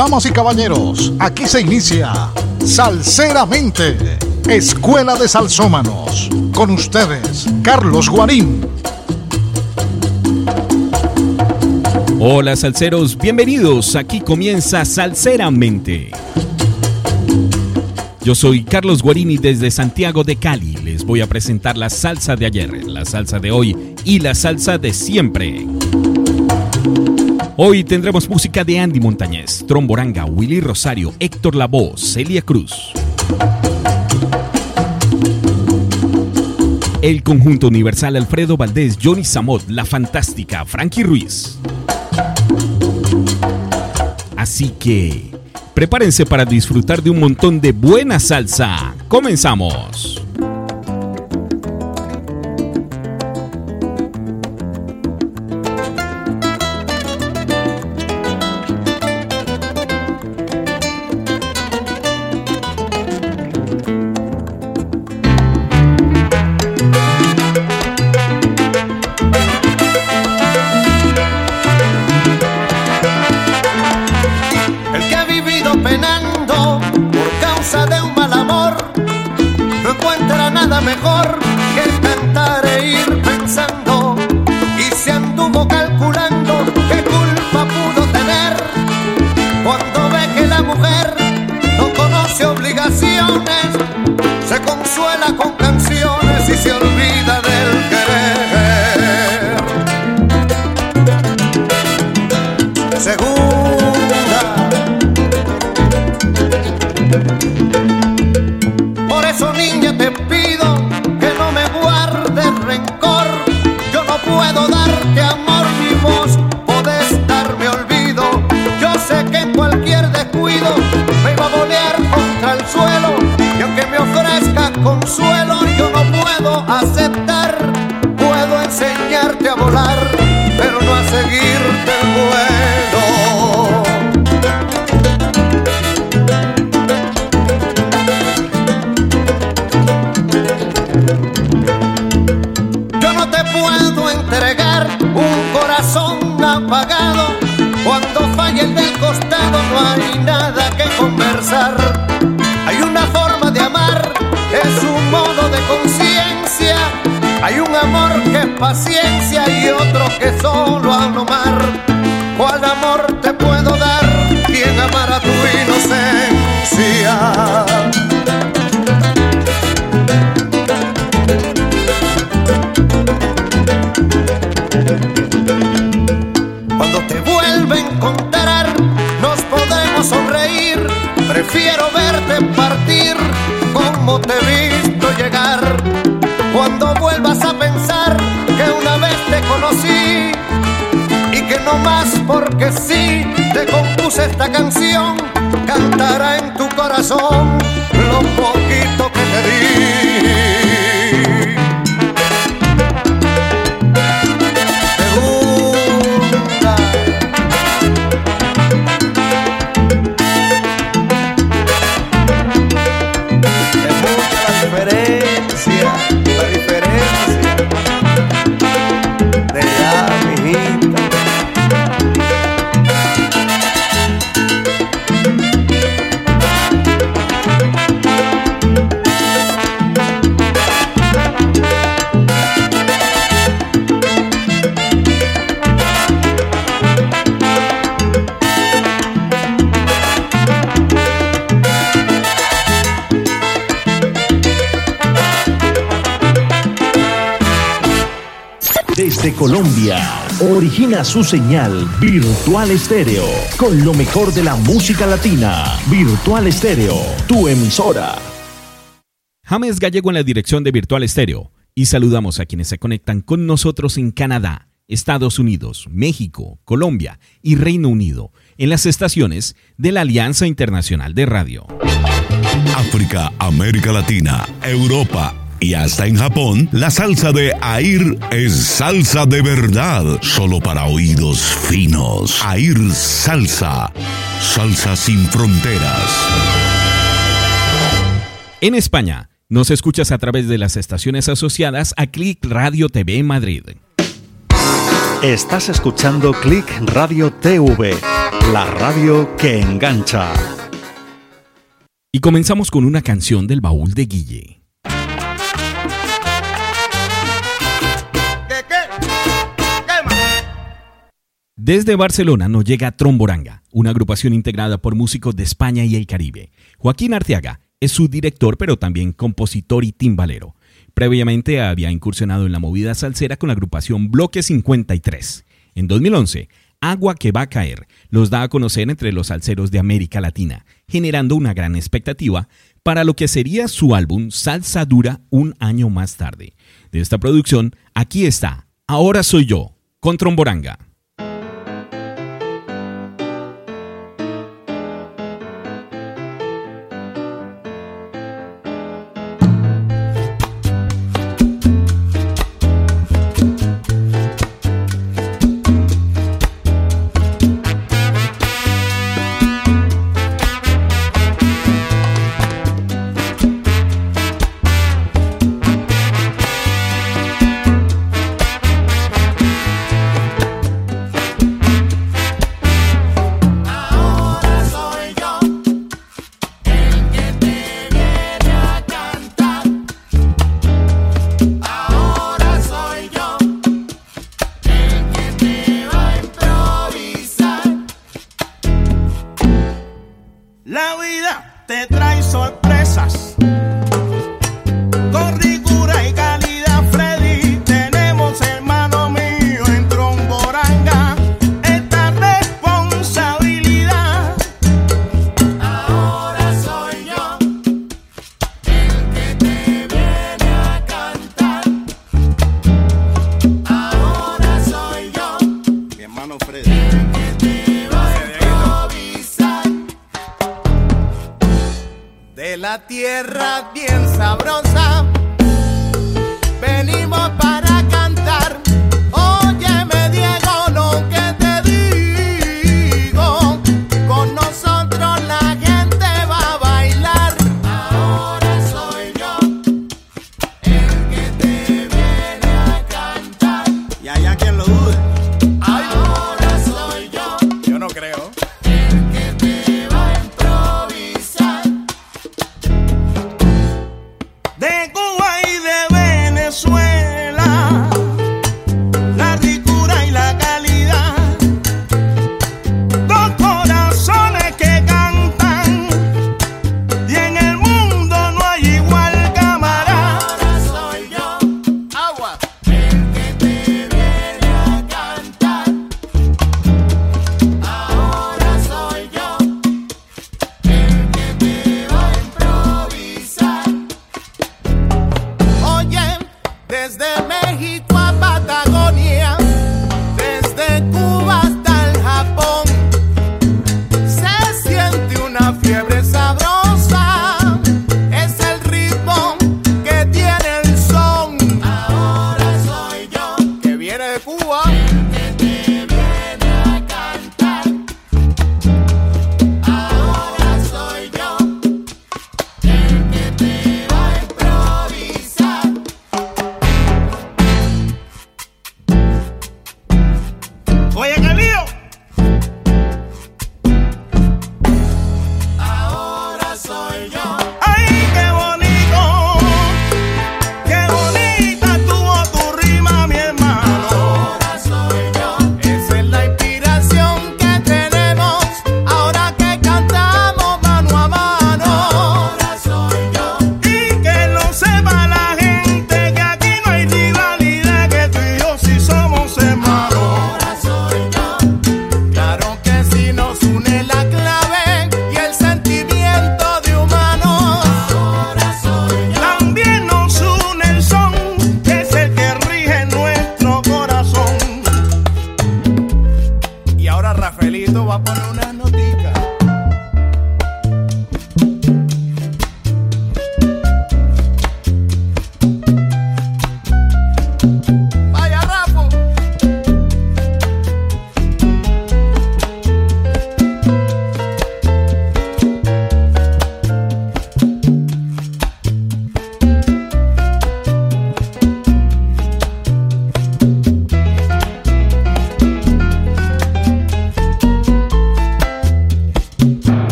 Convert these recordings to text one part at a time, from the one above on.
Damas y caballeros, aquí se inicia Salseramente, Escuela de Salsómanos. Con ustedes, Carlos Guarín. Hola salseros, bienvenidos. Aquí comienza Salseramente. Yo soy Carlos Guarini desde Santiago de Cali. Les voy a presentar la salsa de ayer, la salsa de hoy y la salsa de siempre. Hoy tendremos música de Andy Montañez, Tromboranga, Willy Rosario, Héctor Lavoe, Celia Cruz. El conjunto universal Alfredo Valdés, Johnny Samot, La Fantástica, Frankie Ruiz. Así que prepárense para disfrutar de un montón de buena salsa. Comenzamos. esta canción cantará en tu corazón. Origina su señal Virtual Estéreo con lo mejor de la música latina. Virtual Estéreo, tu emisora. James Gallego en la dirección de Virtual Estéreo y saludamos a quienes se conectan con nosotros en Canadá, Estados Unidos, México, Colombia y Reino Unido en las estaciones de la Alianza Internacional de Radio. África, América Latina, Europa y hasta en Japón, la salsa de Air es salsa de verdad, solo para oídos finos. Air Salsa, salsa sin fronteras. En España, nos escuchas a través de las estaciones asociadas a Click Radio TV Madrid. Estás escuchando Click Radio TV la radio que engancha. Y comenzamos con una canción del baúl de Guille. Desde Barcelona nos llega Tromboranga, una agrupación integrada por músicos de España y el Caribe. Joaquín Arteaga es su director, pero también compositor y timbalero. Previamente había incursionado en la movida salsera con la agrupación Bloque 53. En 2011 Agua que va a caer los da a conocer entre los salseros de América Latina, generando una gran expectativa para lo que sería su álbum Salsa Dura un año más tarde. De esta producción, aquí está, Ahora soy yo, con Tromboranga. De la tierra bien sabrosa, venimos para...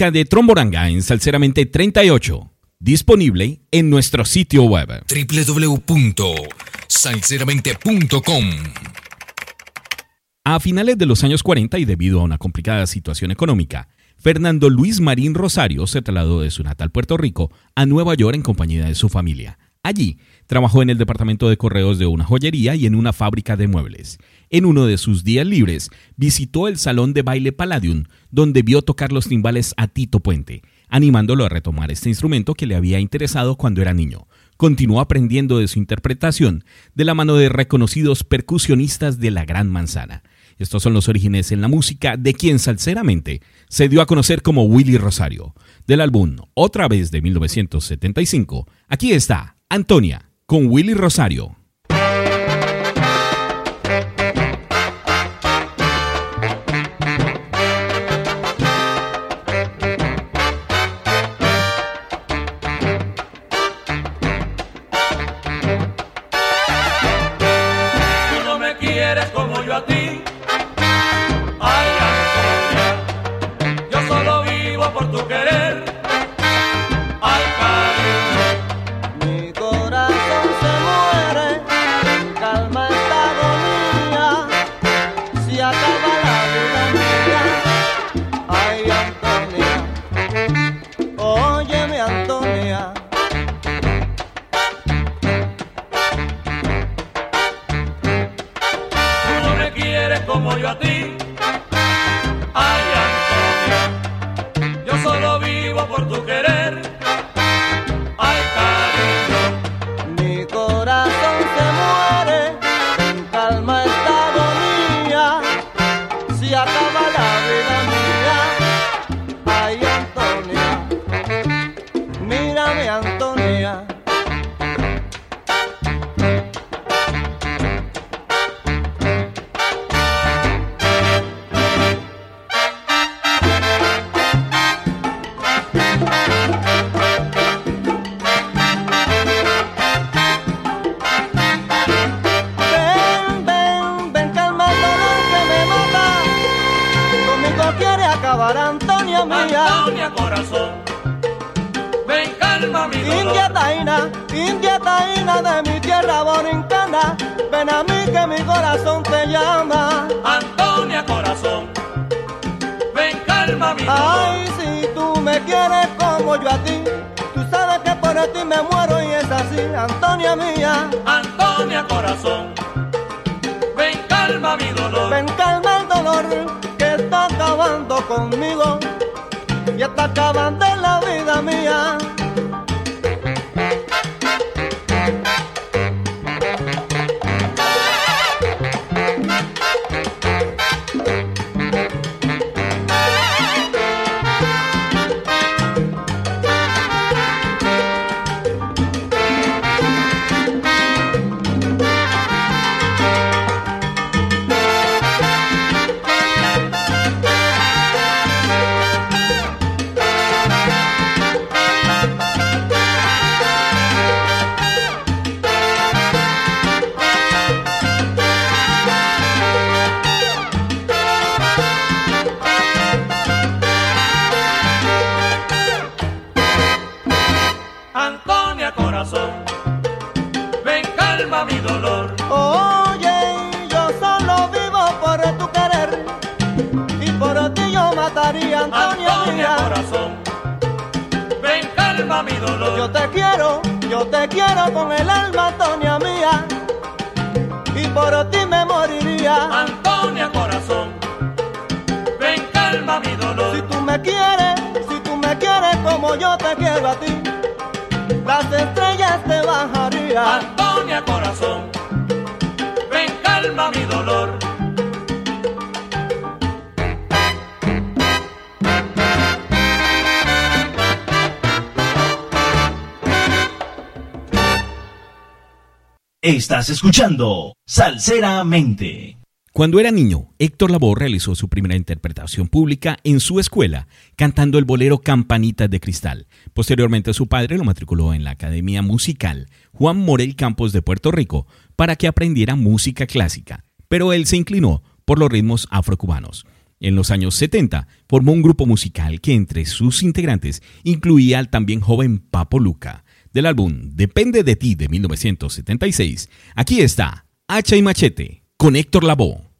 música de Tromboranga en Salceramente 38, disponible en nuestro sitio web www.salceramente.com. A finales de los años 40 y debido a una complicada situación económica, Fernando Luis Marín Rosario se trasladó de su natal Puerto Rico a Nueva York en compañía de su familia. Allí trabajó en el departamento de correos de una joyería y en una fábrica de muebles. En uno de sus días libres visitó el salón de baile Palladium, donde vio tocar los timbales a Tito Puente, animándolo a retomar este instrumento que le había interesado cuando era niño. Continuó aprendiendo de su interpretación de la mano de reconocidos percusionistas de la Gran Manzana. Estos son los orígenes en la música de quien salseramente se dio a conocer como Willy Rosario. Del álbum Otra vez de 1975, aquí está Antonia con Willy Rosario. corazón. Ven, calma mi dolor. India taína, india taína de mi tierra borincana, ven a mí que mi corazón te llama. Antonia corazón, ven, calma mi dolor. Ay, si tú me quieres como yo a ti, tú sabes que por ti me muero y es así, Antonia mía. Antonia corazón, ven, calma mi dolor. Ven, calma el dolor que está acabando conmigo está acabando la vida mía. yo te quiero, yo te quiero con el alma, Antonia mía. Y por ti me moriría. Antonia, corazón, ven calma mi dolor. Si tú me quieres, si tú me quieres como yo te quiero a ti, las estrellas te bajarían. Antonia, corazón, ven calma mi dolor. Estás escuchando Salseramente. Cuando era niño, Héctor Lavoe realizó su primera interpretación pública en su escuela, cantando el bolero Campanitas de Cristal. Posteriormente, su padre lo matriculó en la Academia Musical Juan Morel Campos de Puerto Rico para que aprendiera música clásica, pero él se inclinó por los ritmos afrocubanos. En los años 70 formó un grupo musical que entre sus integrantes incluía al también joven Papo Luca. Del álbum Depende de ti de 1976, aquí está Hacha y Machete con Héctor Lavoe.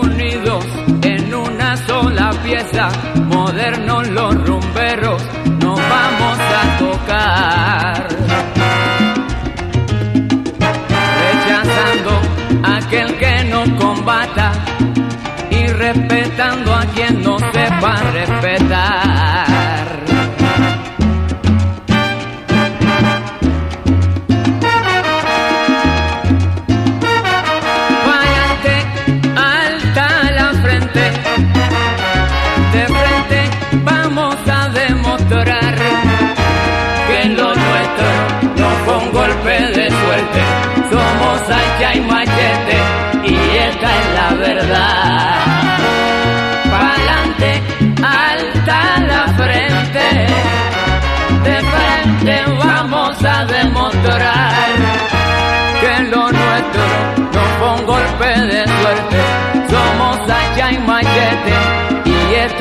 Unidos en una sola pieza, modernos los rumberos, nos vamos a tocar. Rechazando aquel que nos combata y respetando a quien no sepa respetar.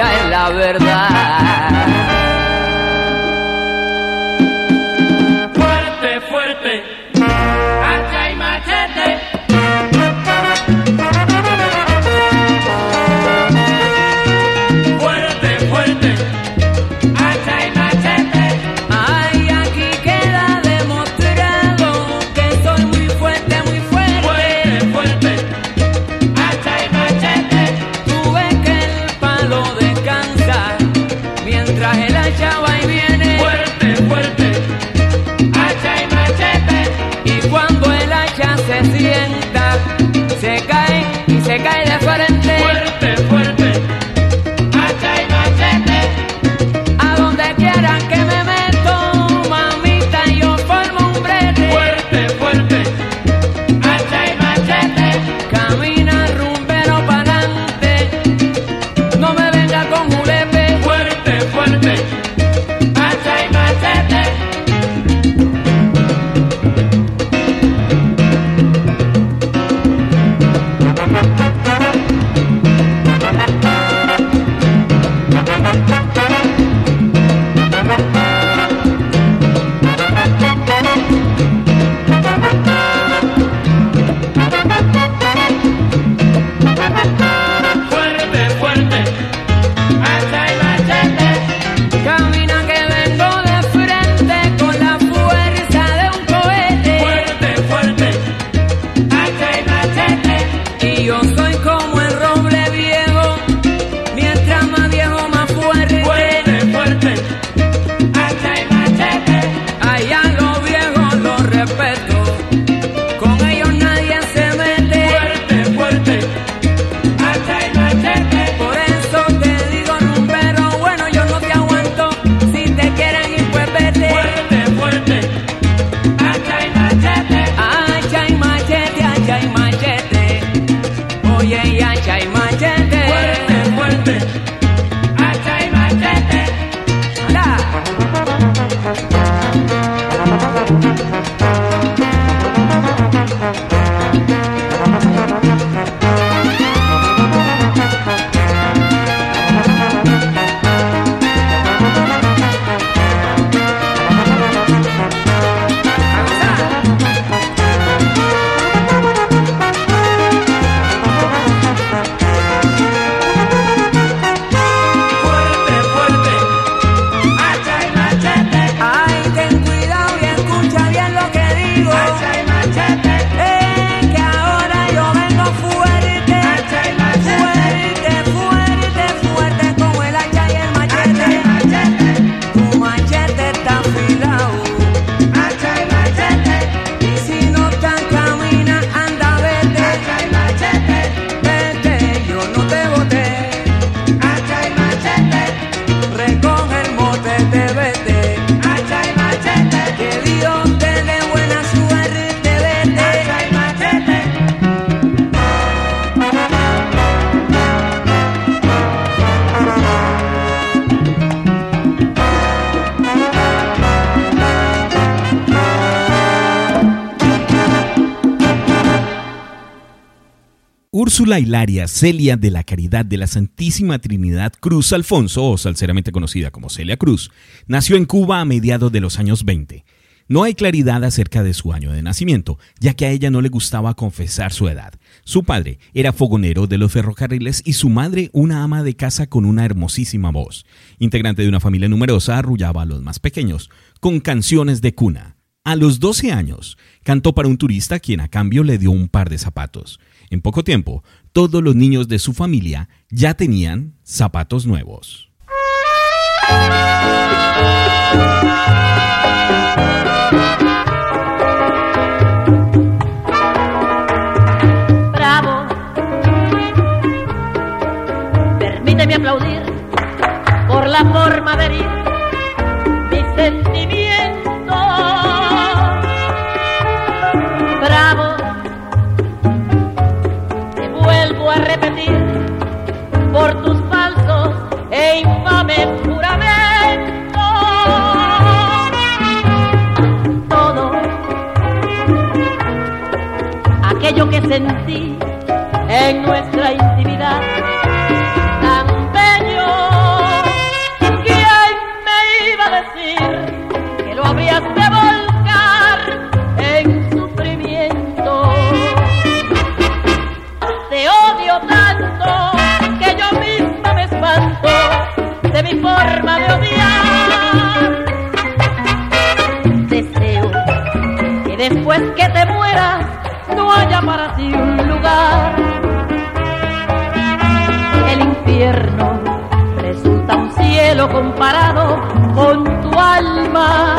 Es la verdad. Úrsula Hilaria Celia de la Caridad de la Santísima Trinidad Cruz Alfonso, o salceramente conocida como Celia Cruz, nació en Cuba a mediados de los años 20. No hay claridad acerca de su año de nacimiento, ya que a ella no le gustaba confesar su edad. Su padre era fogonero de los ferrocarriles y su madre una ama de casa con una hermosísima voz. Integrante de una familia numerosa, arrullaba a los más pequeños, con canciones de cuna. A los 12 años, cantó para un turista quien a cambio le dio un par de zapatos. En poco tiempo, todos los niños de su familia ya tenían zapatos nuevos. Bravo, permíteme aplaudir por la forma de herir mis sentimientos. Sentí en nuestra intimidad tan bello. ¿Quién me iba a decir que lo habrías de volcar en sufrimiento? Te odio tanto que yo misma me espanto de mi forma de odiar. Deseo que después que te mueras para ti un lugar. El infierno resulta un cielo comparado con tu alma.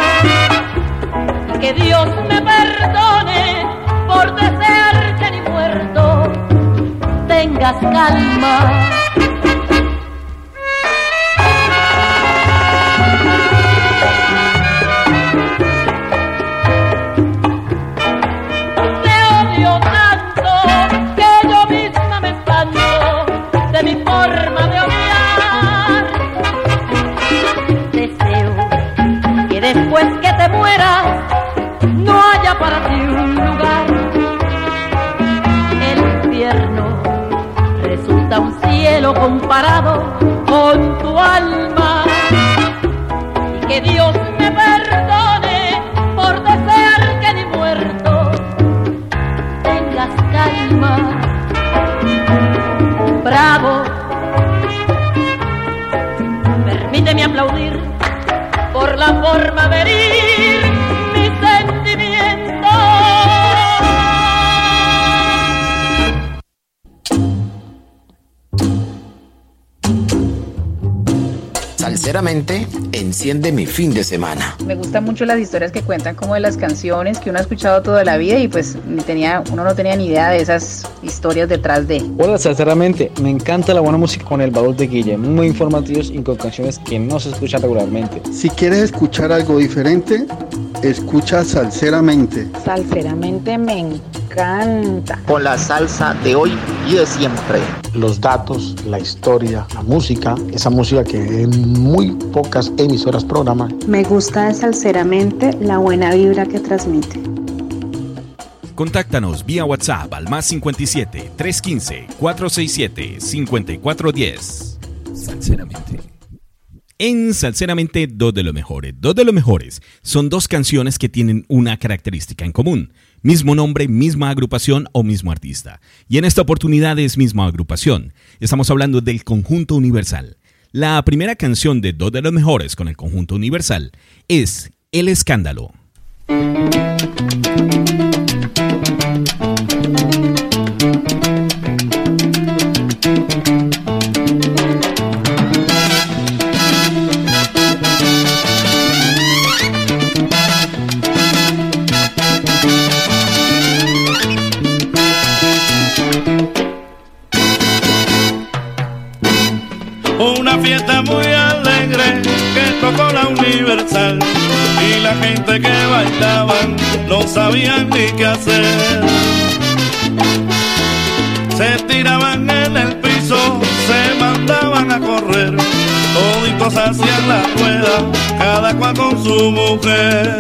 Que Dios me perdone por desear que ni muerto tengas calma. Resulta un cielo comparado con tu alma. Y que Dios me perdone por desear que ni muerto tengas calma. Bravo, permíteme aplaudir por la forma de Salceramente, enciende mi fin de semana. Me gustan mucho las historias que cuentan como de las canciones que uno ha escuchado toda la vida y pues tenía, uno no tenía ni idea de esas historias detrás de. Hola, sinceramente, me encanta la buena música con el baúl de Guille, muy informativos y con canciones que no se escuchan regularmente. Si quieres escuchar algo diferente, escucha Salseramente. Salseramente me encanta. Con la salsa de hoy y de siempre. Los datos, la historia, la música, esa música que en muy pocas emisoras programan. Me gusta de Salseramente la buena vibra que transmite. Contáctanos vía WhatsApp al más 57 315 467 5410. Sinceramente. En Salceramente, dos de los mejores. Dos de los mejores son dos canciones que tienen una característica en común. Mismo nombre, misma agrupación o mismo artista. Y en esta oportunidad es misma agrupación. Estamos hablando del Conjunto Universal. La primera canción de dos de los mejores con el Conjunto Universal es El Escándalo. Universal y la gente que bailaban no sabían ni qué hacer. Se tiraban en el piso, se mandaban a correr, toditos hacían la rueda, cada cual con su mujer.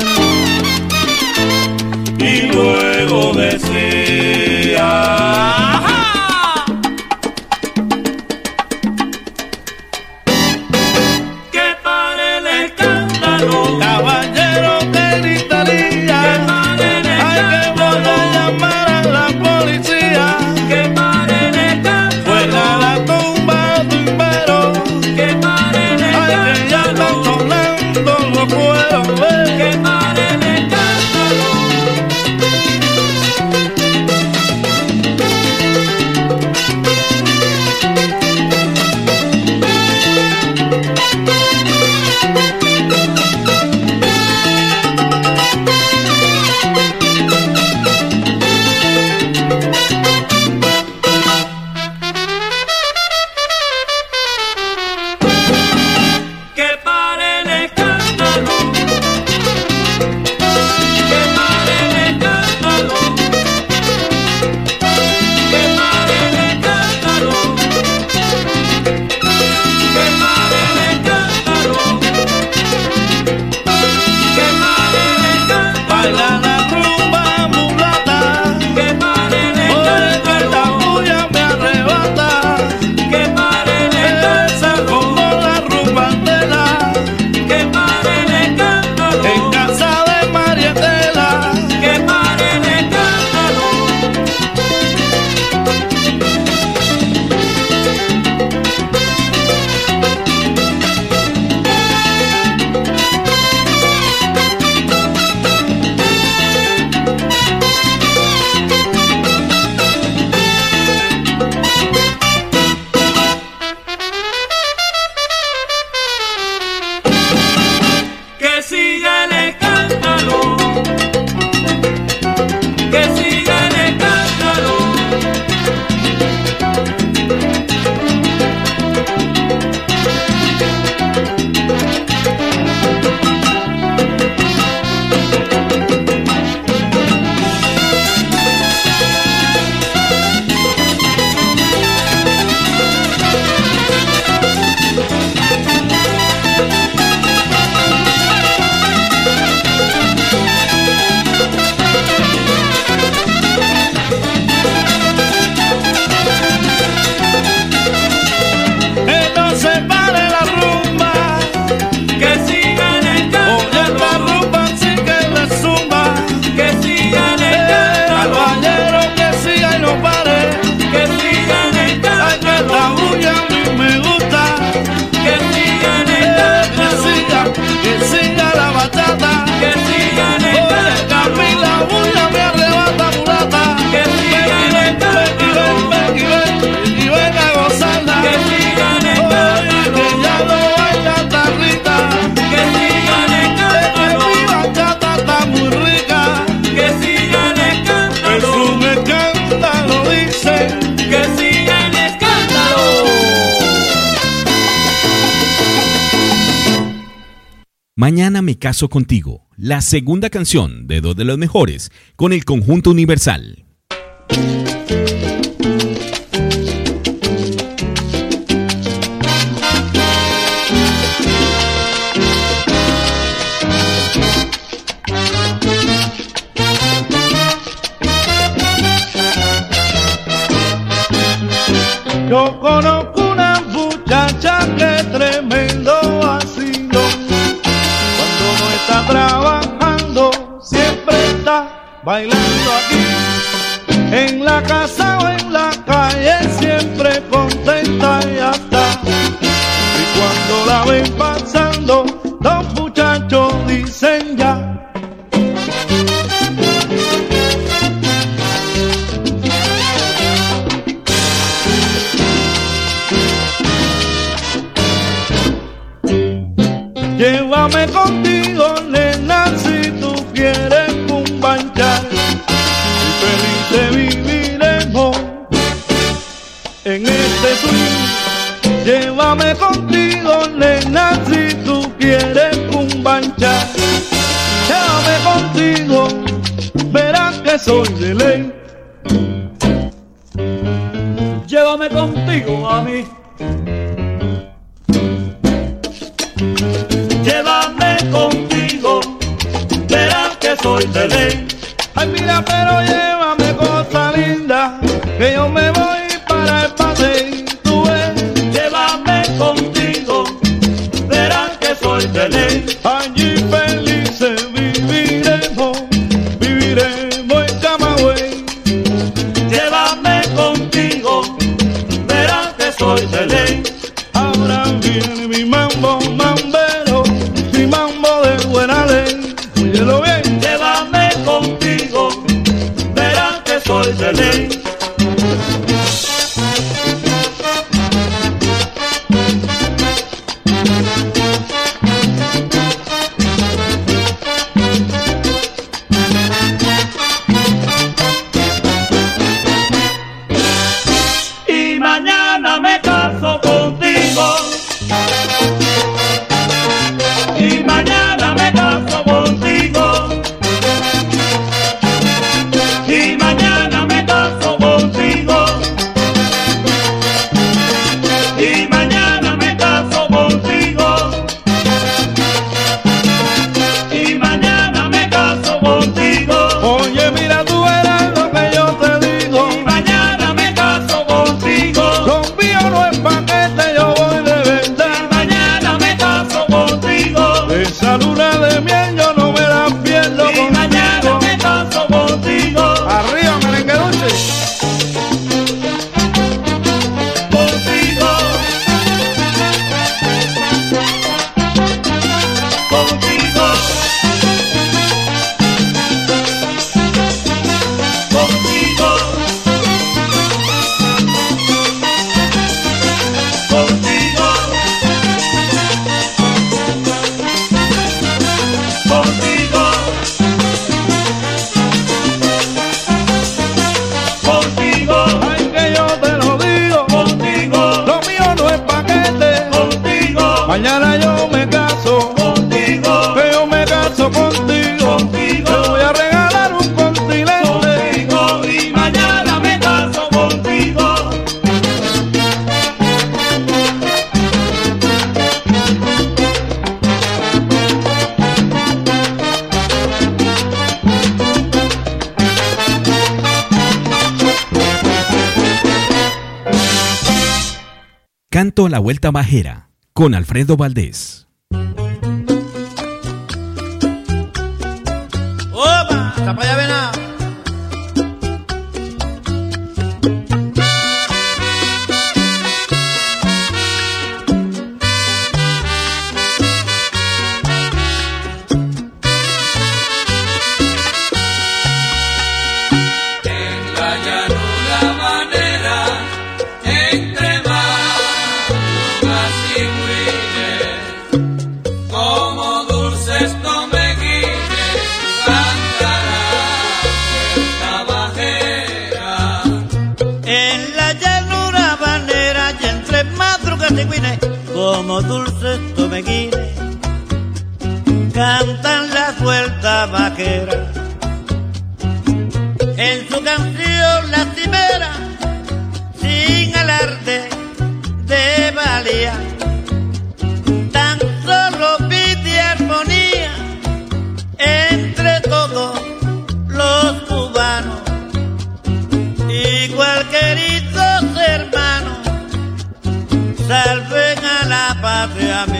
Y luego decía, Mañana me caso contigo, la segunda canción de dos de los mejores con el conjunto universal. bailando aquí, en la casa o en la calle, siempre contenta y hasta. Y cuando la ven pasando, los muchachos dicen ya. Llévame contigo. Llévame contigo, nena, si tú quieres un. Llévame contigo, verás que soy de ley. Llévame contigo a mí. Llévame contigo, verás que soy de ley. Ay, mira, pero llévame. Con Alfredo Valdés. como dulces tomeguines, cantan las vueltas vaqueras. salven a la patria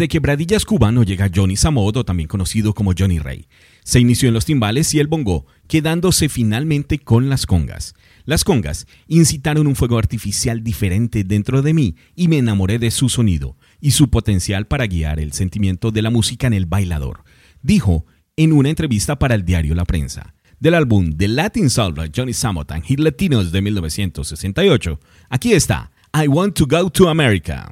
Desde Quebradillas Cubano llega Johnny Zamodo, también conocido como Johnny Ray. Se inició en los timbales y el bongo, quedándose finalmente con las congas. Las congas incitaron un fuego artificial diferente dentro de mí y me enamoré de su sonido y su potencial para guiar el sentimiento de la música en el bailador, dijo en una entrevista para el diario La Prensa. Del álbum The Latin Soul Johnny Johnny Samotan Hit Latinos de 1968, aquí está I Want to Go to America.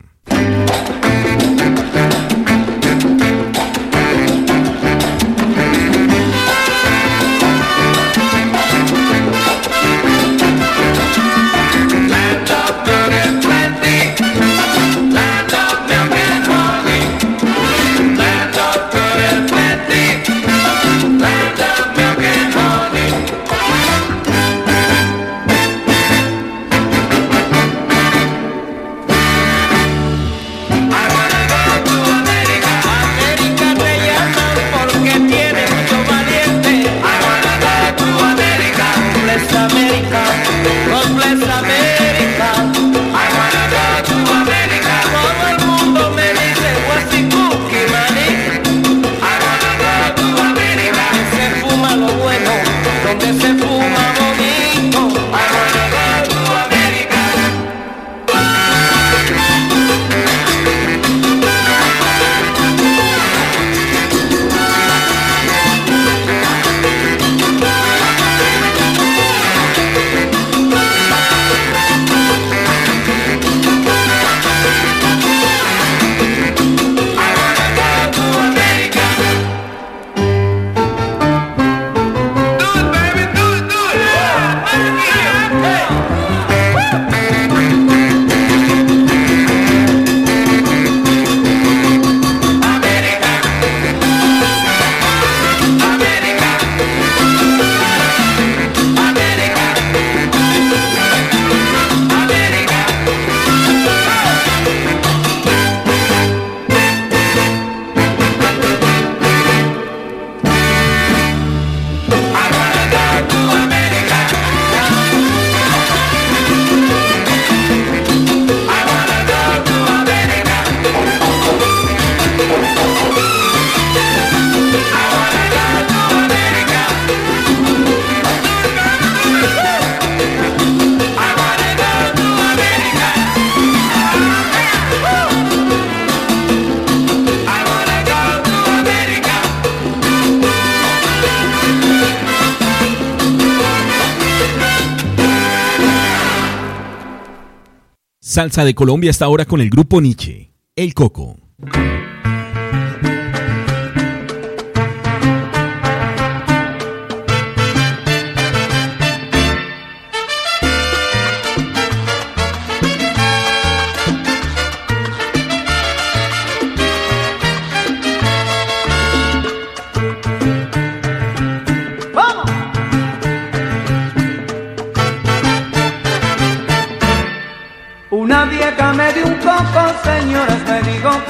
Salsa de Colombia está ahora con el grupo Nietzsche, El Coco.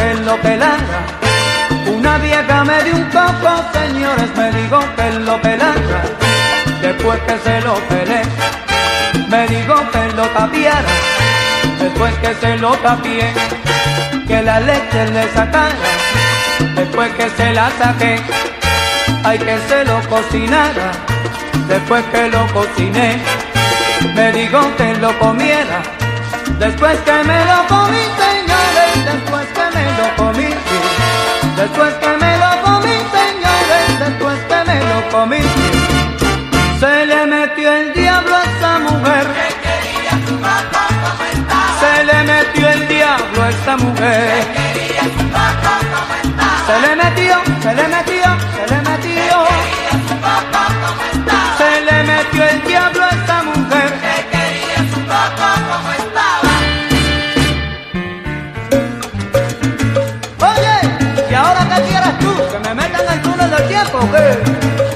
Dijo que lo pelara. Una vieja me dio un coco, señores, me dijo que lo pelara. Después que se lo pelé, me dijo que lo tapiara. Después que se lo tapié, que la leche le sacara. Después que se la saqué, hay que se lo cocinara. Después que lo cociné, me dijo que lo comiera. Después que me lo comí, señores, después que lo comí, después que me lo comí, señores, después que me lo comí, se le metió el diablo a esa mujer. Se le metió el diablo a esa mujer. Se le metió, se le túnel del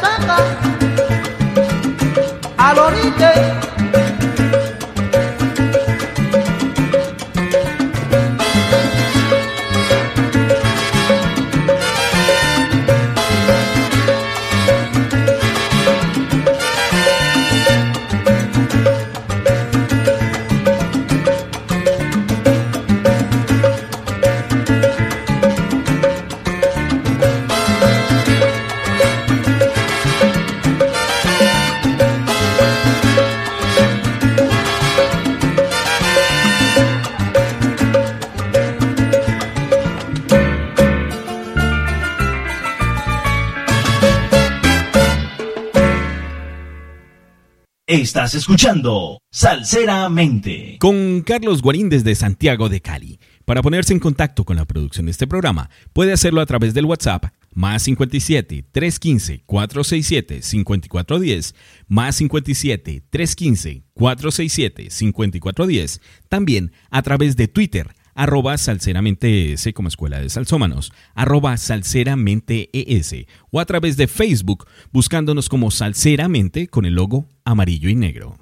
三个。Escuchando Salseramente. Con Carlos Guarín desde Santiago de Cali. Para ponerse en contacto con la producción de este programa, puede hacerlo a través del WhatsApp más 57 315 467 5410, más 57 315 467 5410, también a través de Twitter arroba salseramente ES como Escuela de Salsómanos, arroba salseramente ES o a través de Facebook buscándonos como Salseramente con el logo amarillo y negro.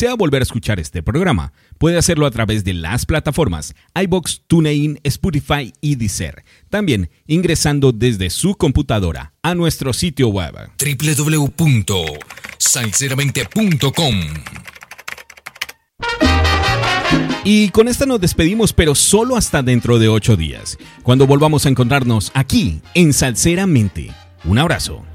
Desea volver a escuchar este programa, puede hacerlo a través de las plataformas iBox, TuneIn, Spotify y Deezer. También ingresando desde su computadora a nuestro sitio web www.salseramente.com. Y con esta nos despedimos, pero solo hasta dentro de ocho días, cuando volvamos a encontrarnos aquí en Salseramente. Un abrazo.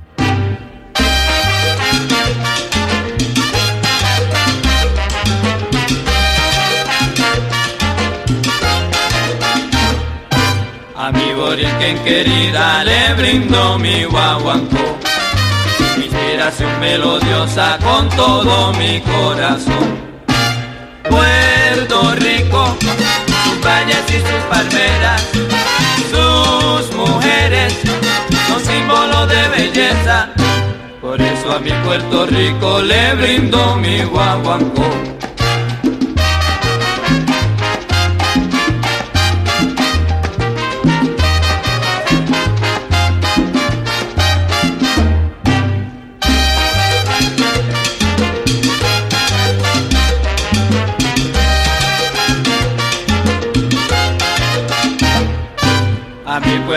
Mi Borinquen querida le brindo mi guaguancó. Inspiración melodiosa con todo mi corazón. Puerto Rico, sus valles y sus palmeras, sus mujeres son símbolo de belleza. Por eso a mi Puerto Rico le brindo mi guaguancó.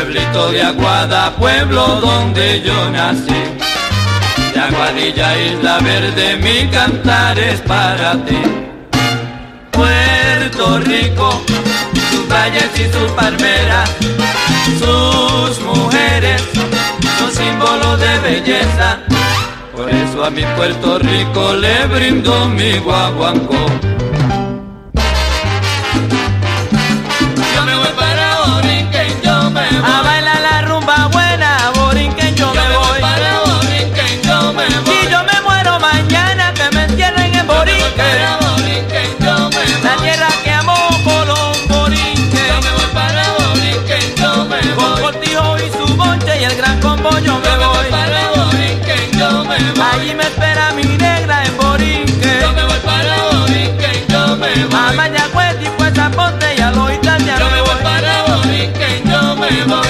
Pueblito de Aguada, pueblo donde yo nací. De Aguadilla, Isla Verde, mi cantar es para ti. Puerto Rico, sus valles y sus palmeras, sus mujeres son símbolos de belleza. Por eso a mi Puerto Rico le brindo mi guaguancó. Alabama.